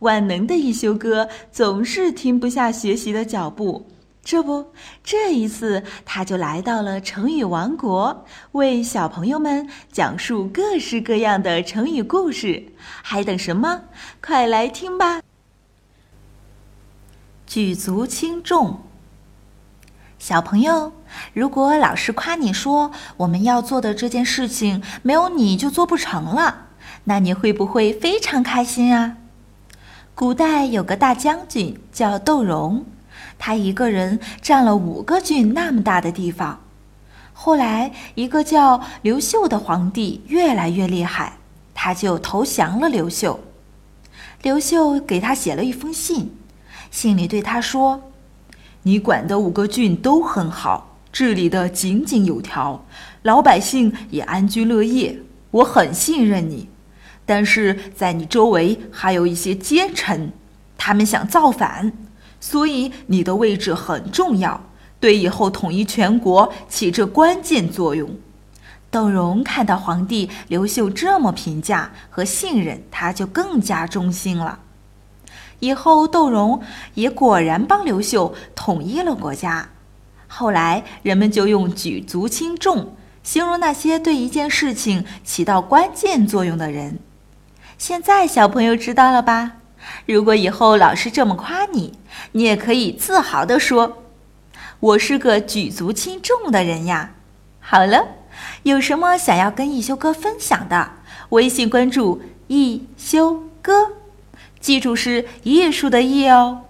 万能的一休哥总是停不下学习的脚步。这不，这一次他就来到了成语王国，为小朋友们讲述各式各样的成语故事。还等什么？快来听吧！举足轻重。小朋友，如果老师夸你说我们要做的这件事情没有你就做不成了，那你会不会非常开心啊？古代有个大将军叫窦融。他一个人占了五个郡那么大的地方，后来一个叫刘秀的皇帝越来越厉害，他就投降了刘秀。刘秀给他写了一封信，信里对他说：“你管的五个郡都很好，治理的井井有条，老百姓也安居乐业，我很信任你。但是在你周围还有一些奸臣，他们想造反。”所以你的位置很重要，对以后统一全国起着关键作用。窦融看到皇帝刘秀这么评价和信任，他就更加忠心了。以后窦融也果然帮刘秀统一了国家。后来人们就用“举足轻重”形容那些对一件事情起到关键作用的人。现在小朋友知道了吧？如果以后老师这么夸你，你也可以自豪地说：“我是个举足轻重的人呀。”好了，有什么想要跟一休哥分享的，微信关注一休哥，记住是艺术的艺哦。